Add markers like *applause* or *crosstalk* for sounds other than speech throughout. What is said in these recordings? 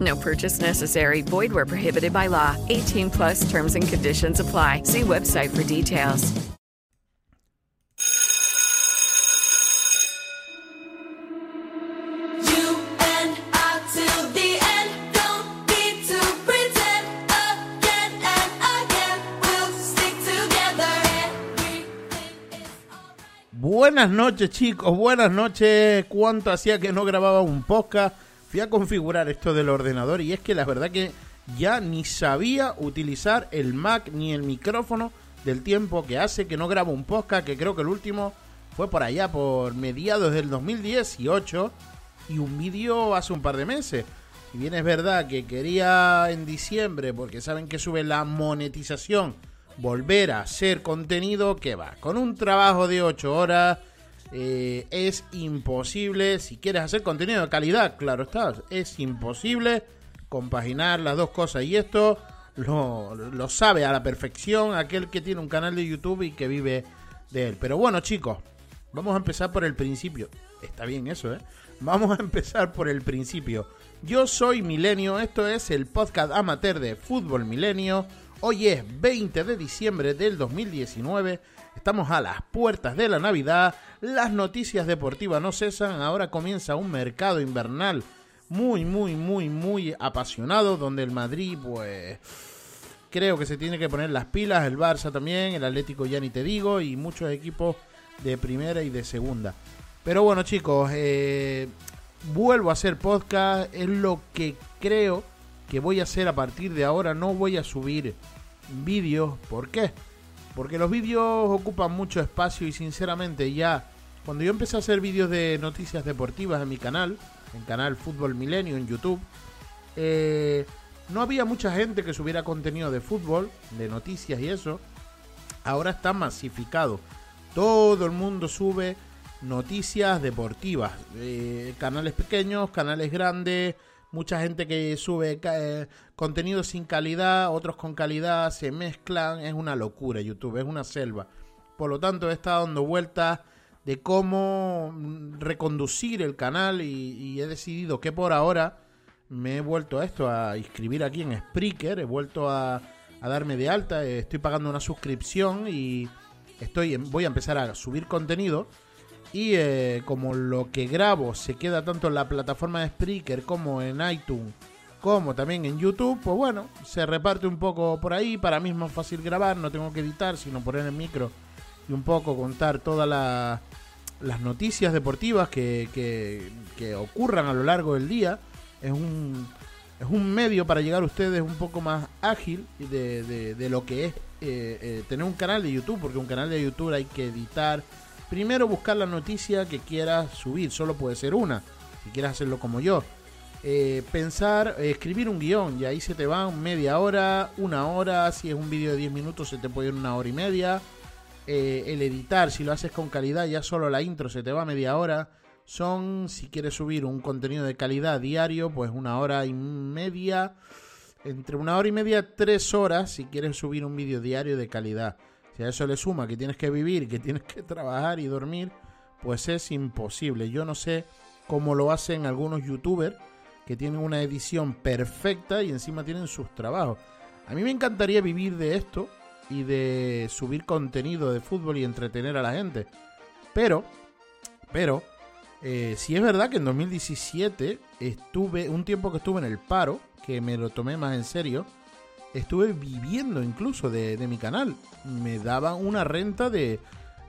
No purchase necessary. Void where prohibited by law. 18 plus terms and conditions apply. See website for details. Buenas noches chicos, buenas noches. ¿Cuánto hacía que no grababa un podcast? Fui a configurar esto del ordenador y es que la verdad que ya ni sabía utilizar el Mac ni el micrófono del tiempo que hace que no grabo un podcast, que creo que el último fue por allá, por mediados del 2018 y un vídeo hace un par de meses. Si bien es verdad que quería en diciembre, porque saben que sube la monetización, volver a hacer contenido, que va, con un trabajo de 8 horas eh, es imposible, si quieres hacer contenido de calidad, claro está, es imposible compaginar las dos cosas. Y esto lo, lo sabe a la perfección aquel que tiene un canal de YouTube y que vive de él. Pero bueno, chicos, vamos a empezar por el principio. Está bien eso, ¿eh? Vamos a empezar por el principio. Yo soy Milenio, esto es el podcast amateur de Fútbol Milenio. Hoy es 20 de diciembre del 2019 Estamos a las puertas de la Navidad, las noticias deportivas no cesan, ahora comienza un mercado invernal muy, muy, muy, muy apasionado, donde el Madrid, pues, creo que se tiene que poner las pilas, el Barça también, el Atlético ya ni te digo, y muchos equipos de primera y de segunda. Pero bueno chicos, eh, vuelvo a hacer podcast, es lo que creo que voy a hacer a partir de ahora, no voy a subir vídeos, ¿por qué? Porque los vídeos ocupan mucho espacio y sinceramente ya cuando yo empecé a hacer vídeos de noticias deportivas en mi canal, en canal Fútbol Milenio en YouTube, eh, no había mucha gente que subiera contenido de fútbol, de noticias y eso. Ahora está masificado. Todo el mundo sube noticias deportivas. Eh, canales pequeños, canales grandes, mucha gente que sube eh, contenido sin calidad, otros con calidad, se mezclan, es una locura YouTube, es una selva. Por lo tanto, he estado dando vueltas de cómo mm, reconducir el canal y, he decidido que por ahora me he vuelto a esto, a inscribir aquí en Spreaker, he vuelto a, darme de alta, estoy pagando una suscripción y estoy voy a empezar a subir contenido y eh, como lo que grabo se queda tanto en la plataforma de Spreaker como en iTunes, como también en YouTube, pues bueno, se reparte un poco por ahí. Para mí es más fácil grabar, no tengo que editar, sino poner el micro y un poco contar todas las noticias deportivas que, que, ocurran a lo largo del día. Es un, es un medio para llegar a ustedes un poco más ágil de, de, de lo que es eh, eh, tener un canal de YouTube, porque un canal de YouTube hay que editar Primero buscar la noticia que quieras subir, solo puede ser una, si quieres hacerlo como yo. Eh, pensar, eh, escribir un guion y ahí se te va media hora, una hora, si es un vídeo de 10 minutos se te puede ir una hora y media. Eh, el editar, si lo haces con calidad, ya solo la intro se te va media hora. Son, si quieres subir un contenido de calidad diario, pues una hora y media. Entre una hora y media, tres horas si quieres subir un vídeo diario de calidad. Si a eso le suma que tienes que vivir, que tienes que trabajar y dormir, pues es imposible. Yo no sé cómo lo hacen algunos youtubers que tienen una edición perfecta y encima tienen sus trabajos. A mí me encantaría vivir de esto y de subir contenido de fútbol y entretener a la gente. Pero, pero, eh, si es verdad que en 2017 estuve, un tiempo que estuve en el paro, que me lo tomé más en serio, estuve viviendo incluso de, de mi canal. Me daban una renta de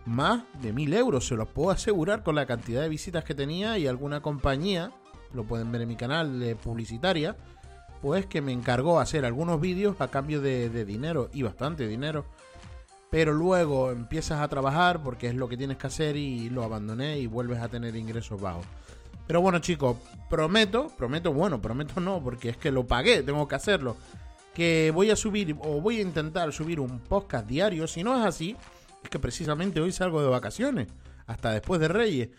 más de mil euros, se los puedo asegurar con la cantidad de visitas que tenía y alguna compañía, lo pueden ver en mi canal publicitaria, pues que me encargó hacer algunos vídeos a cambio de, de dinero y bastante dinero. Pero luego empiezas a trabajar porque es lo que tienes que hacer y lo abandoné y vuelves a tener ingresos bajos. Pero bueno chicos, prometo, prometo, bueno, prometo no, porque es que lo pagué, tengo que hacerlo. Que voy a subir o voy a intentar subir un podcast diario. Si no es así, es que precisamente hoy salgo de vacaciones, hasta después de Reyes.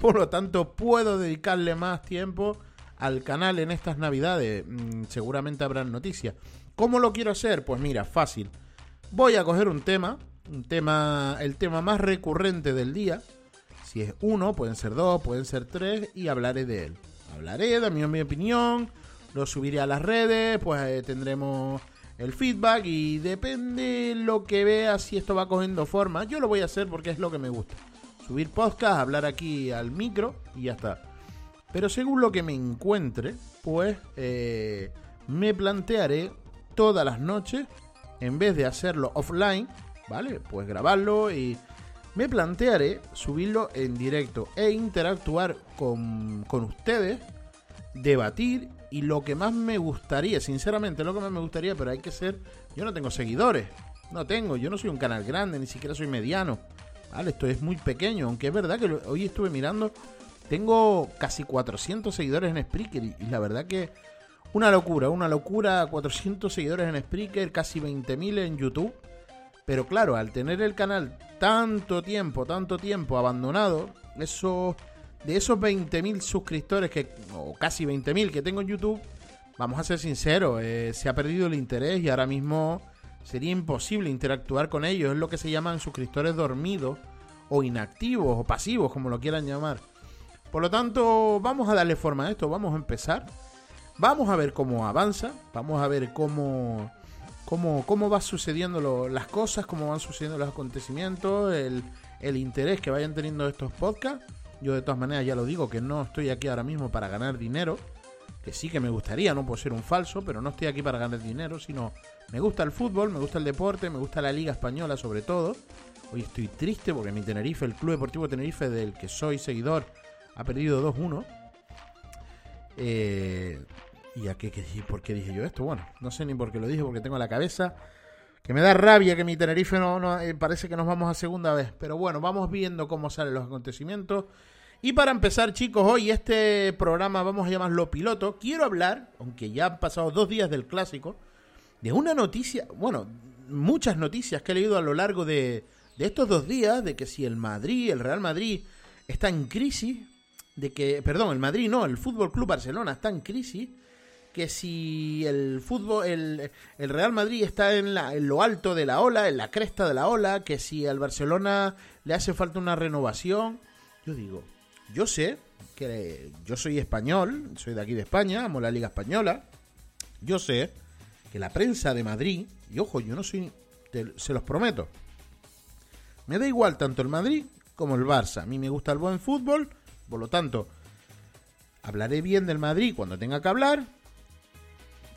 Por lo tanto, puedo dedicarle más tiempo al canal en estas navidades. Mm, seguramente habrán noticias. ¿Cómo lo quiero hacer? Pues mira, fácil. Voy a coger un tema, un tema, el tema más recurrente del día. Si es uno, pueden ser dos, pueden ser tres, y hablaré de él. Hablaré, de mi opinión, lo subiré a las redes, pues eh, tendremos el feedback y depende lo que vea si esto va cogiendo forma. Yo lo voy a hacer porque es lo que me gusta. Subir podcast, hablar aquí al micro y ya está. Pero según lo que me encuentre, pues eh, me plantearé todas las noches, en vez de hacerlo offline, ¿vale? Pues grabarlo y me plantearé subirlo en directo e interactuar con, con ustedes, debatir y lo que más me gustaría, sinceramente, lo que más me gustaría, pero hay que ser. Yo no tengo seguidores. No tengo. Yo no soy un canal grande, ni siquiera soy mediano. Vale, esto es muy pequeño. Aunque es verdad que hoy estuve mirando. Tengo casi 400 seguidores en Spreaker. Y, la verdad que. Una locura, una locura. 400 seguidores en Spreaker, casi 20.000 en YouTube. Pero claro, al tener el canal tanto tiempo, tanto tiempo abandonado, eso de esos 20.000 suscriptores, que, o casi 20.000 que tengo en YouTube, vamos a ser sinceros, eh, se ha perdido el interés y ahora mismo sería imposible interactuar con ellos. Es lo que se llaman suscriptores dormidos o inactivos o pasivos, como lo quieran llamar. Por lo tanto, vamos a darle forma a esto, vamos a empezar. Vamos a ver cómo avanza, vamos a ver cómo, cómo, cómo va sucediendo las cosas, cómo van sucediendo los acontecimientos, el, el interés que vayan teniendo estos podcasts. Yo de todas maneras ya lo digo que no estoy aquí ahora mismo para ganar dinero, que sí que me gustaría, no puedo ser un falso, pero no estoy aquí para ganar dinero, sino me gusta el fútbol, me gusta el deporte, me gusta la liga española sobre todo. Hoy estoy triste porque mi Tenerife, el Club Deportivo Tenerife del que soy seguidor, ha perdido 2-1. Eh, ¿Y a qué, qué, por qué dije yo esto? Bueno, no sé ni por qué lo dije, porque tengo la cabeza que me da rabia que mi Tenerife no, no eh, parece que nos vamos a segunda vez. Pero bueno, vamos viendo cómo salen los acontecimientos. Y para empezar, chicos, hoy este programa vamos a llamarlo piloto. Quiero hablar, aunque ya han pasado dos días del clásico, de una noticia, bueno, muchas noticias que he leído a lo largo de, estos dos días, de que si el Madrid, el Real Madrid, está en crisis, de que, perdón, el Madrid no, el Fútbol Club Barcelona está en crisis, que si el fútbol, el, el Real Madrid está en, la, en lo alto de la ola, en la cresta de la ola, que si al Barcelona le hace falta una renovación, yo digo, yo sé que yo soy español, soy de aquí de España, amo la Liga Española. Yo sé que la prensa de Madrid, y ojo, yo no soy, se los prometo, me da igual tanto el Madrid como el Barça. A mí me gusta el buen fútbol, por lo tanto, hablaré bien del Madrid cuando tenga que hablar.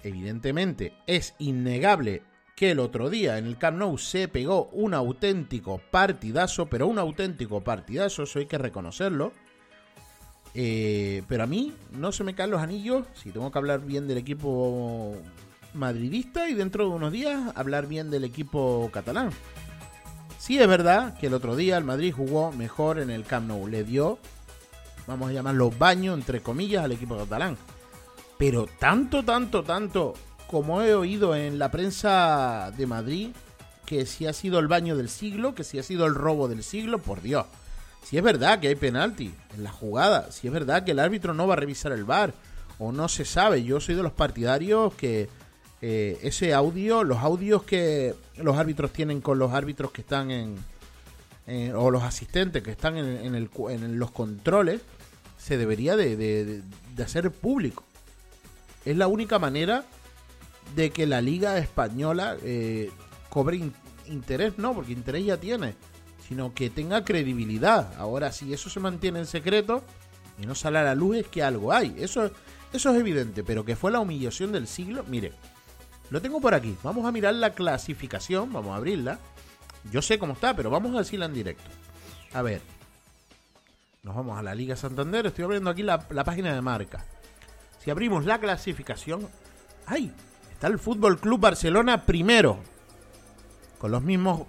Evidentemente, es innegable que el otro día en el Camp Nou se pegó un auténtico partidazo, pero un auténtico partidazo, eso hay que reconocerlo. Eh, pero a mí no se me caen los anillos si tengo que hablar bien del equipo madridista y dentro de unos días hablar bien del equipo catalán. Sí es verdad que el otro día el Madrid jugó mejor en el Camp Nou, le dio, vamos a llamarlo baño entre comillas al equipo catalán. Pero tanto, tanto, tanto como he oído en la prensa de Madrid, que si ha sido el baño del siglo, que si ha sido el robo del siglo, por Dios. Si es verdad que hay penalti en la jugada, si es verdad que el árbitro no va a revisar el bar o no se sabe, yo soy de los partidarios que eh, ese audio, los audios que los árbitros tienen con los árbitros que están en, o los asistentes que están en, en, el, en los controles, se debería de, hacer público. Es la única manera de que la liga española eh, cobre in, interés, no, porque interés ya tiene sino que tenga credibilidad. Ahora, si eso se mantiene en secreto y no sale a la luz, es que algo hay. Eso, es evidente, pero que fue la humillación del siglo. Mire, Lo tengo por aquí. Vamos a mirar la clasificación. Vamos a abrirla. Yo sé cómo está, pero vamos a decirla en directo. A ver. Nos vamos a la Liga Santander. Estoy abriendo aquí la, la página de marca. Si abrimos la clasificación. ¡Ay! Está el Fútbol Club Barcelona primero. Con los mismos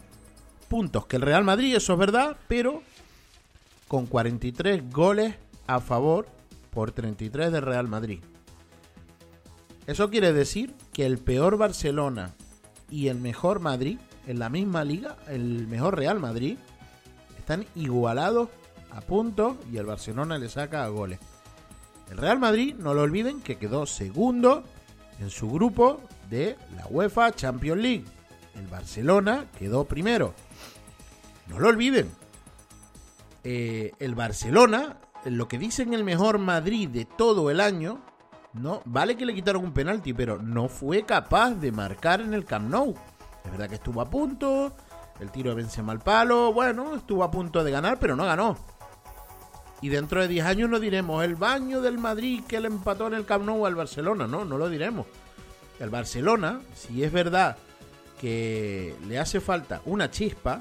puntos que el Real Madrid, eso es verdad, pero con 43 goles a favor por 33 del Real Madrid. Eso quiere decir que el peor Barcelona y el mejor Madrid en la misma liga, el mejor Real Madrid, están igualados a puntos y el Barcelona le saca a goles. El Real Madrid, no lo olviden, que quedó segundo en su grupo de la UEFA Champions League. El Barcelona quedó primero. No lo olviden. Eh, el Barcelona, lo que dicen el mejor Madrid de todo el año, no vale que le quitaron un penalti, pero no fue capaz de marcar en el Camp Nou. Es verdad que estuvo a punto, el tiro de Benzema al palo, bueno, estuvo a punto de ganar, pero no ganó. Y dentro de 10 años no diremos el baño del Madrid que le empató en el Camp Nou al Barcelona, no, no lo diremos. El Barcelona, si es verdad que le hace falta una chispa,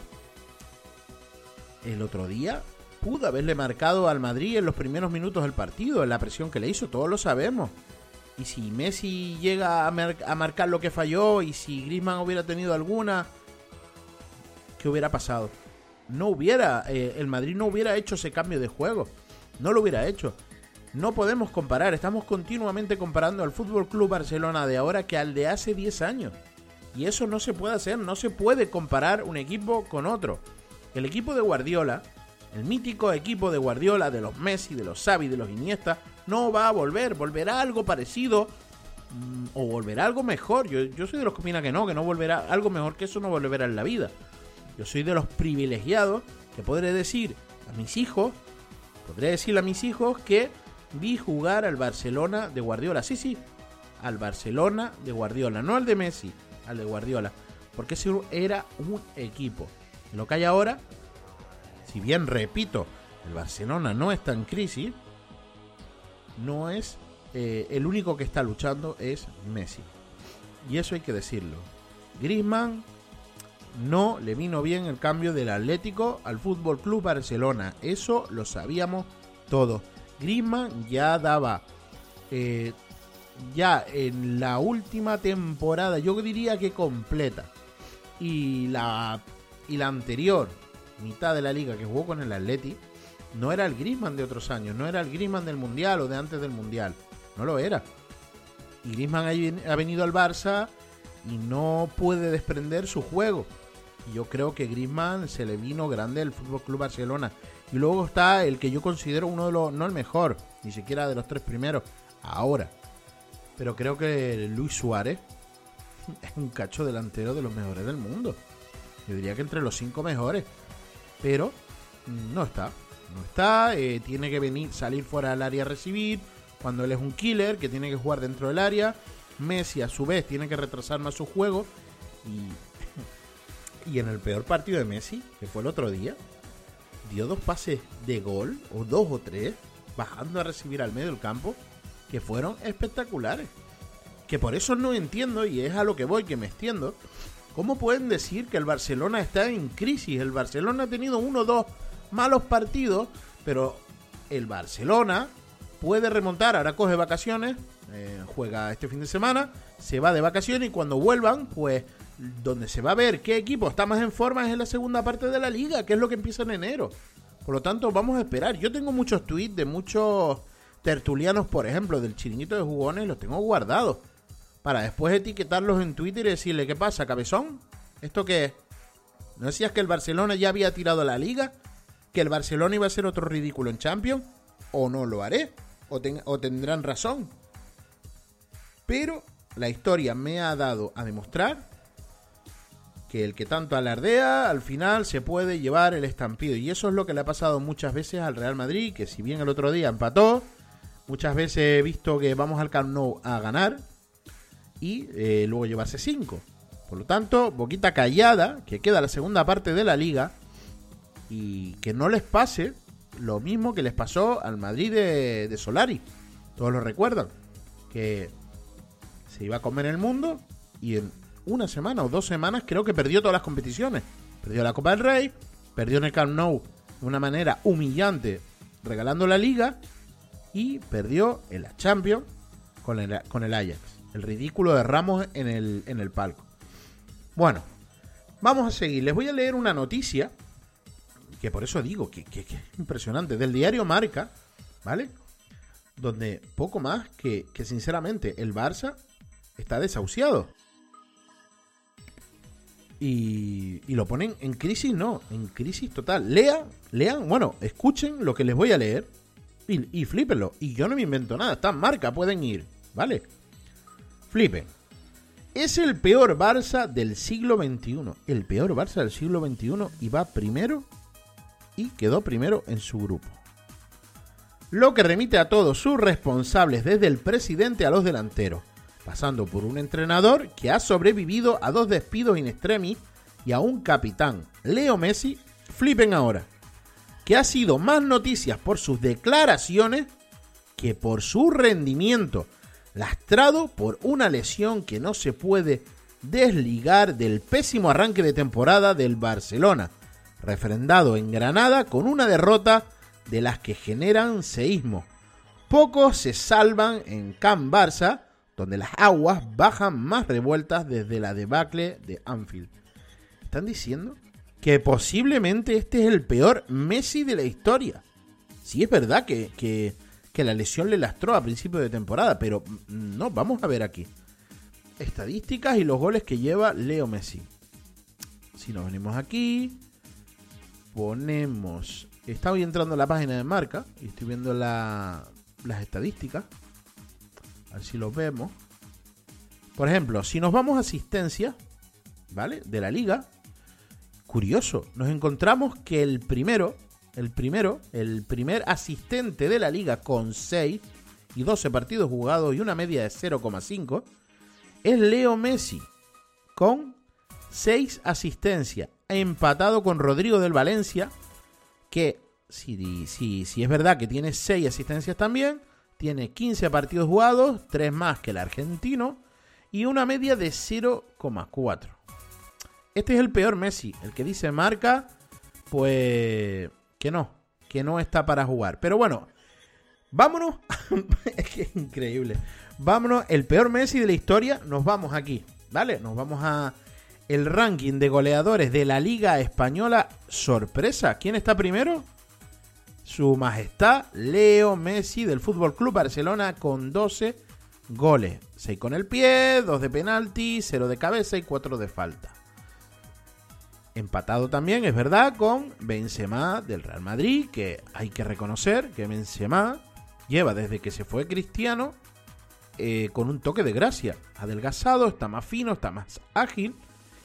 el otro día pudo haberle marcado al Madrid en los primeros minutos del partido, en la presión que le hizo, todos lo sabemos. Y si Messi llega a, marcar lo que falló y si Griezmann hubiera tenido alguna, ¿qué hubiera pasado? No hubiera, eh, el Madrid no hubiera hecho ese cambio de juego, no lo hubiera hecho. No podemos comparar, estamos continuamente comparando al Fútbol Club Barcelona de ahora que al de hace 10 años. Y eso no se puede hacer, no se puede comparar un equipo con otro. El equipo de Guardiola, el mítico equipo de Guardiola, de los Messi, de los Xavi, de los Iniesta, no va a volver, volverá algo parecido mm, o volverá algo mejor. Yo, yo soy de los que opina que no, que no volverá algo mejor que eso no volverá en la vida. Yo soy de los privilegiados que podré decir a mis hijos, podré decirle a mis hijos que vi jugar al Barcelona de Guardiola. Sí, sí, al Barcelona de Guardiola, no al de Messi, al de Guardiola. Porque ese era un equipo. Lo que hay ahora, si bien repito, el Barcelona no está en crisis, no es eh, el único que está luchando es Messi. Y eso hay que decirlo. Griezmann no le vino bien el cambio del Atlético al Fútbol Club Barcelona. Eso lo sabíamos todos. Griezmann ya daba eh, ya en la última temporada, yo diría que completa, y la y la anterior mitad de la liga que jugó con el Atleti no era el Griezmann de otros años, no era el Griezmann del Mundial o de antes del Mundial, no lo era. Y Griezmann ha venido al Barça y no puede desprender su juego. Y yo creo que Griezmann se le vino grande el Fútbol Club Barcelona. Y luego está el que yo considero uno de los, no el mejor, ni siquiera de los tres primeros, ahora. Pero creo que Luis Suárez *laughs* es un cacho delantero de los mejores del mundo. Yo diría que entre los cinco mejores. Pero no está. No está. Eh, tiene que venir, salir fuera del área a recibir. Cuando él es un killer que tiene que jugar dentro del área. Messi a su vez tiene que retrasar más su juego. Y, *laughs* y en el peor partido de Messi, que fue el otro día, dio dos pases de gol, o dos o tres, bajando a recibir al medio del campo, que fueron espectaculares. Que por eso no entiendo, y es a lo que voy, que me extiendo, ¿Cómo pueden decir que el Barcelona está en crisis? El Barcelona ha tenido uno o dos malos partidos, pero el Barcelona puede remontar. Ahora coge vacaciones, eh, juega este fin de semana, se va de vacaciones y cuando vuelvan, pues donde se va a ver qué equipo está más en forma es en la segunda parte de la liga, que es lo que empieza en enero. Por lo tanto, vamos a esperar. Yo tengo muchos tweets de muchos tertulianos, por ejemplo, del chiringuito de jugones, los tengo guardados para después etiquetarlos en Twitter y decirle, ¿qué pasa, cabezón? ¿Esto qué es? ¿No decías que el Barcelona ya había tirado la liga? ¿Que el Barcelona iba a ser otro ridículo en Champions? ¿O no lo haré? ¿O, o tendrán razón? Pero la historia me ha dado a demostrar que el que tanto alardea, al final se puede llevar el estampido. Y eso es lo que le ha pasado muchas veces al Real Madrid, que si bien el otro día empató, muchas veces he visto que vamos al Camp Nou a ganar, y eh, luego llevarse 5. Por lo tanto, boquita callada, que queda la segunda parte de la liga y que no les pase lo mismo que les pasó al Madrid de, Solari. Todos lo recuerdan. Que se iba a comer el mundo y en una semana o dos semanas creo que perdió todas las competiciones. Perdió la Copa del Rey, perdió el Camp Nou de una manera humillante regalando la liga y perdió en la Champions con el Ajax. El ridículo de Ramos en el, en el palco. Bueno, vamos a seguir. Les voy a leer una noticia que por eso digo que, que, es impresionante. Del diario Marca, ¿vale? Donde poco más que, que sinceramente el Barça está desahuciado. Y, y, lo ponen en crisis, no, en crisis total. Lean, lean, bueno, escuchen lo que les voy a leer y, y flípenlo. Y yo no me invento nada, está en marca, pueden ir, ¿vale? Flipen. Es el peor Barça del siglo XXI. El peor Barça del siglo XXI y va primero y quedó primero en su grupo. Lo que remite a todos sus responsables, desde el presidente a los delanteros pasando por un entrenador que ha sobrevivido a dos despidos in extremis y a un capitán, Leo Messi, flipen ahora, que ha sido más noticias por sus declaraciones que por su rendimiento, lastrado por una lesión que no se puede desligar del pésimo arranque de temporada del Barcelona, refrendado en Granada con una derrota de las que generan seísmo. Pocos se salvan en Camp Barça, donde las aguas bajan más revueltas desde la debacle de Anfield. Están diciendo que posiblemente este es el peor Messi de la historia. Sí es verdad que, que la lesión le lastró a principio de temporada, pero no, vamos a ver aquí. Estadísticas y los goles que lleva Leo Messi. Si nos venimos aquí, ponemos... Hoy entrando a la página de marca y estoy viendo la, las estadísticas. A ver si lo vemos. Por ejemplo, si nos vamos a asistencia, ¿vale? De la liga. Curioso, nos encontramos que el primero, el primero, el primer asistente de la liga con 6 y 12 partidos jugados y una media de 0,5 es Leo Messi con 6 asistencias, empatado con Rodrigo del Valencia, que si, si, si es verdad que tiene 6 asistencias también, tiene 15 partidos jugados, 3 más que el argentino y una media de 0,4. Este es el peor Messi, el que dice marca, pues que no, que no está para jugar. Pero bueno, vámonos, *laughs* es increíble. Vámonos, el peor Messi de la historia, nos vamos aquí, ¿vale? Nos vamos a el ranking de goleadores de la Liga Española. Sorpresa, ¿quién está primero? Su Majestad Leo Messi del Fútbol Club Barcelona con 12 goles. 6 con el pie, 2 de penalti, 0 de cabeza y 4 de falta. Empatado también, es verdad, con Benzema del Real Madrid, que hay que reconocer que Benzema lleva desde que se fue Cristiano eh, con un toque de gracia. Adelgazado, está más fino, está más ágil.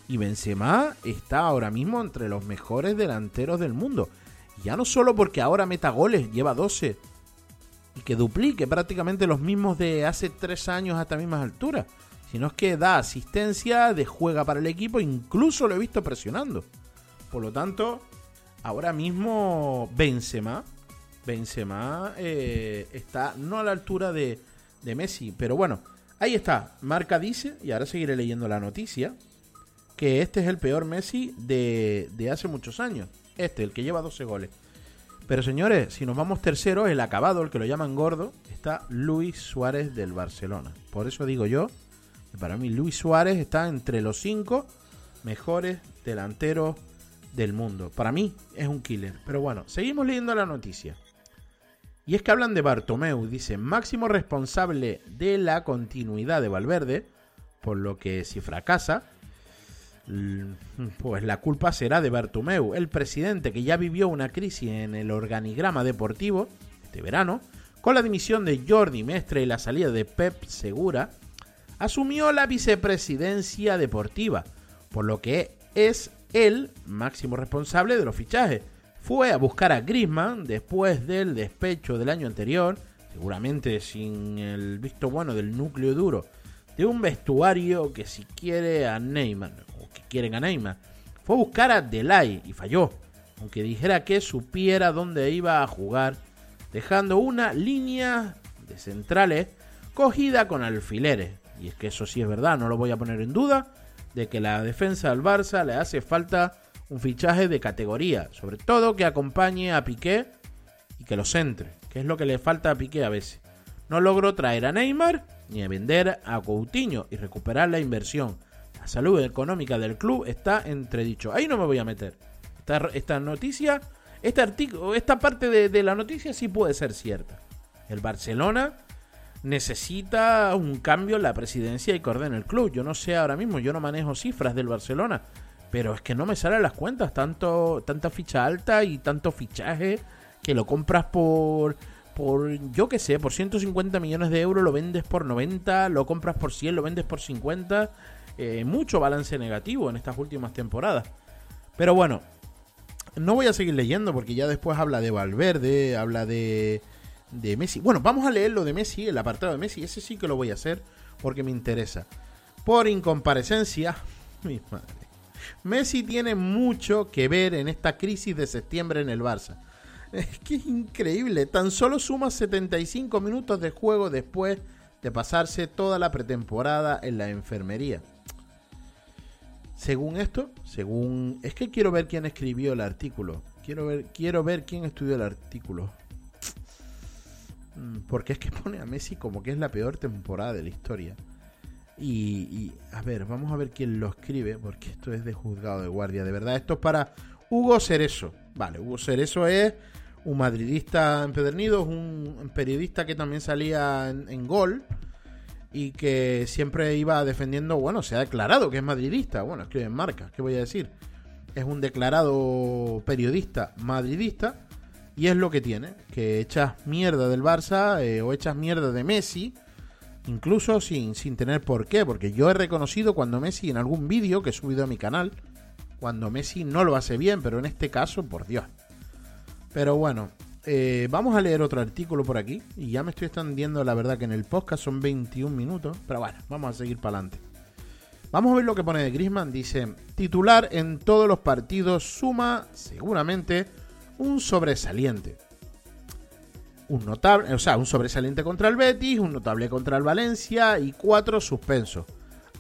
Y Benzema está ahora mismo entre los mejores delanteros del mundo. Ya no solo porque ahora meta goles, lleva 12, y que duplique prácticamente los mismos de hace 3 años a estas mismas alturas, sino es que da asistencia, de juega para el equipo, incluso lo he visto presionando. Por lo tanto, ahora mismo Benzema, Benzema eh, está no a la altura de, de Messi, pero bueno, ahí está, Marca dice, y ahora seguiré leyendo la noticia, que este es el peor Messi de, de hace muchos años. Este, el que lleva 12 goles. Pero señores, si nos vamos tercero, el acabado, el que lo llaman gordo, está Luis Suárez del Barcelona. Por eso digo yo, para mí Luis Suárez está entre los cinco mejores delanteros del mundo. Para mí es un killer. Pero bueno, seguimos leyendo la noticia. Y es que hablan de Bartomeu, dice, máximo responsable de la continuidad de Valverde, por lo que si fracasa, pues la culpa será de Bartomeu, el presidente que ya vivió una crisis en el organigrama deportivo este verano, con la dimisión de Jordi Mestre y la salida de Pep Segura, asumió la vicepresidencia deportiva, por lo que es el máximo responsable de los fichajes. Fue a buscar a Griezmann después del despecho del año anterior, seguramente sin el visto bueno del núcleo duro de un vestuario que si quiere a Neymar que quieren a Neymar. Fue a buscar a Delay y falló, aunque dijera que supiera dónde iba a jugar, dejando una línea de centrales cogida con alfileres. Y es que eso sí es verdad, no lo voy a poner en duda, de que la defensa del Barça le hace falta un fichaje de categoría, sobre todo que acompañe a Piqué y que lo centre, que es lo que le falta a Piqué a veces. No logró traer a Neymar ni a vender a Coutinho y recuperar la inversión. La salud económica del club está entredicho. Ahí no me voy a meter. Esta, esta noticia, este artículo, esta parte de, de la noticia sí puede ser cierta. El Barcelona necesita un cambio en la presidencia y que ordene el club. Yo no sé ahora mismo, yo no manejo cifras del Barcelona, pero es que no me salen las cuentas, tanto tanta ficha alta y tanto fichaje que lo compras por por yo qué sé, por 150 millones de euros, lo vendes por 90, lo compras por 100, lo vendes por 50, eh, mucho balance negativo en estas últimas temporadas. Pero bueno, no voy a seguir leyendo porque ya después habla de Valverde, habla de de Messi. Bueno, vamos a leer lo de Messi, el apartado de Messi. Ese sí que lo voy a hacer porque me interesa. Por incomparecencia, *laughs* mi madre. Messi tiene mucho que ver en esta crisis de septiembre en el Barça. *laughs* Es que es increíble. Tan solo suma 75 minutos de juego después de pasarse toda la pretemporada en la enfermería. Según esto, según... Es que quiero ver quién escribió el artículo. Quiero ver, quiero ver quién estudió el artículo. Mm, porque es que *laughs* pone a Messi como que es la peor temporada de la historia. Y, a ver, vamos a ver quién lo escribe, porque esto es de juzgado de guardia. De verdad, esto es para Hugo Cerezo. Vale, Hugo Cerezo es un madridista empedernido, es un periodista que también salía en, Gol y que siempre iba defendiendo, bueno, se ha declarado que es madridista. Bueno, escribe en marca, ¿qué voy a decir? Es un declarado periodista madridista y es lo que tiene, que echas mierda del Barça eh, o echas mierda de Messi, incluso sin, sin tener por qué, porque yo he reconocido cuando Messi en algún vídeo que he subido a mi canal, cuando Messi no lo hace bien, pero en este caso, por Dios. Pero bueno, eh, vamos a leer otro artículo por aquí, y ya me estoy extendiendo, la verdad que en el podcast son 21 minutos, pero bueno, vamos a seguir para adelante. Vamos a ver lo que pone de Grisman. Dice, titular en todos los partidos suma seguramente un sobresaliente. Un notable, o sea, un sobresaliente contra el Betis, un notable contra el Valencia y cuatro suspensos.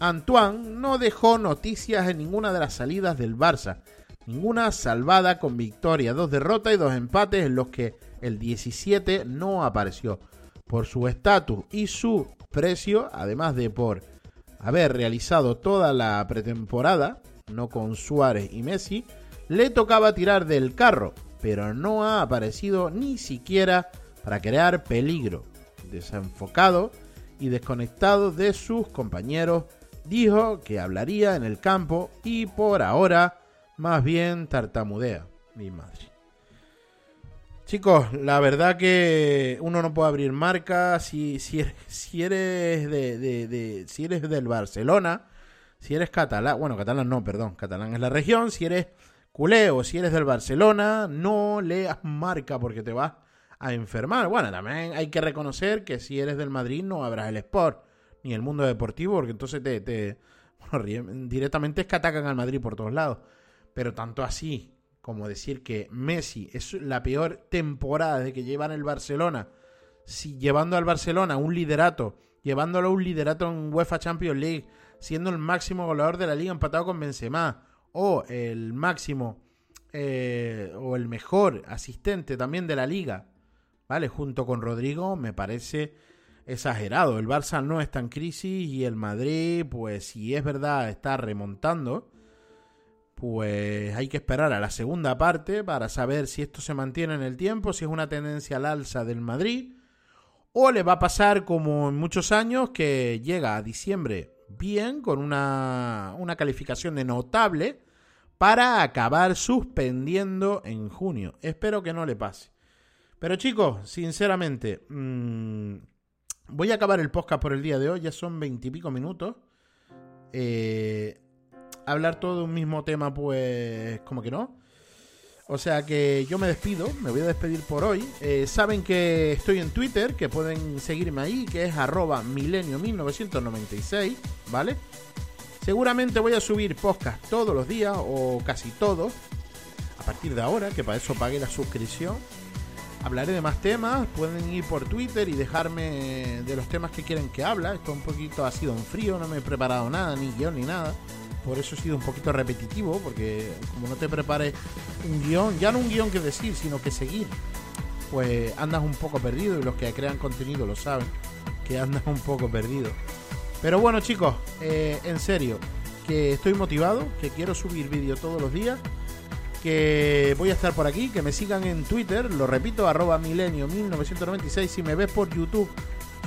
Antoine no dejó noticias en ninguna de las salidas del Barça. Ninguna salvada con victoria, dos derrotas y dos empates en los que el 17 no apareció. Por su estatus y su precio, además de por haber realizado toda la pretemporada, no con Suárez y Messi, le tocaba tirar del carro pero no ha aparecido ni siquiera para crear peligro. Desenfocado y desconectado de sus compañeros, dijo que hablaría en el campo y por ahora más bien tartamudea. Mi madre. Chicos, la verdad que uno no puede abrir marca si, si si eres de, de, si eres del Barcelona, si eres catalán, bueno, catalán no, perdón, catalán es la región, si eres culé o si eres del Barcelona, no leas marca porque te vas a enfermar. Bueno, también hay que reconocer que si eres del Madrid no habrás el Sport ni el mundo deportivo porque entonces te, te directamente es que atacan al Madrid por todos lados. Pero tanto así como decir que Messi es la peor temporada de que llevan el Barcelona, si llevando al Barcelona un liderato, llevándolo a un liderato en UEFA Champions League, siendo el máximo goleador de la liga empatado con Benzema, o el máximo eh, o el mejor asistente también de la liga, ¿vale? Junto con Rodrigo, me parece exagerado. El Barça no está en crisis y el Madrid, pues si es verdad, está remontando. Pues hay que esperar a la segunda parte para saber si esto se mantiene en el tiempo, si es una tendencia al alza del Madrid, o le va a pasar como en muchos años que llega a diciembre bien, con una, una calificación de notable, para acabar suspendiendo en junio. Espero que no le pase. Pero chicos, sinceramente, mmm, voy a acabar el podcast por el día de hoy, ya son veintipico minutos. Eh, hablar todo de un mismo tema, pues como que no. O sea que yo me despido, me voy a despedir por hoy. Eh, saben que estoy en Twitter, que pueden seguirme ahí, que es arroba milenio1996, ¿vale? Seguramente voy a subir podcast todos los días o casi todos, a partir de ahora, que para eso pagué la suscripción. hablaré de más temas. Pueden ir por Twitter y dejarme de los temas que quieren que habla. Esto un poquito ha sido un frío, no me he preparado nada, ni guion ni nada. Por eso he sido un poquito repetitivo, porque como no te prepares un guion, ya no un guion que decir, sino que seguir, pues andas un poco perdido y los que crean contenido lo saben, que andas un poco perdido. Pero bueno chicos, eh, en serio, que estoy motivado, que quiero subir vídeo todos los días, que voy a estar por aquí, que me sigan en Twitter, lo repito, arroba milenio 1996, si me ves por YouTube,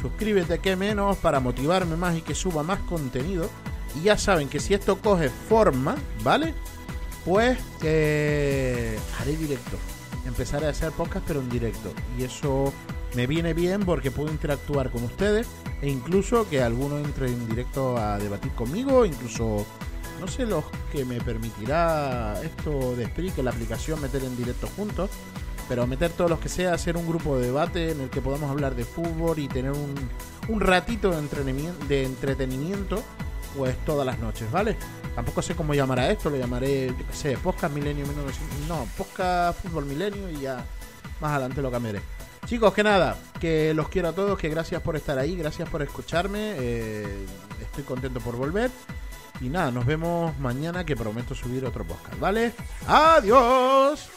suscríbete que menos para motivarme más y que suba más contenido. Y ya saben que si esto coge forma, ¿vale? Pues eh, haré directo. Empezaré a hacer podcast pero en directo. Y eso me viene bien porque puedo interactuar con ustedes e incluso que alguno entre en directo a debatir conmigo, incluso no sé los que me permitirá esto de Spree, que la aplicación meter en directo juntos, pero meter todos los que sea, hacer un grupo de debate en el que podamos hablar de fútbol y tener un, un ratito de de entretenimiento, pues todas las noches, ¿vale? Tampoco sé cómo llamará esto, lo llamaré, yo sé, Podcast Milenio 1900, no, Podcast Fútbol Milenio y ya más adelante lo cambiaré. Chicos, que nada, que los quiero a todos, que gracias por estar ahí, gracias por escucharme, eh, estoy contento por volver. Y nada, nos vemos mañana que prometo subir otro podcast, ¿vale? ¡Adiós!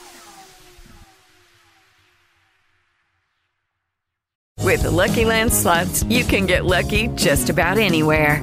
With Lucky Land slots, you can get lucky just about anywhere.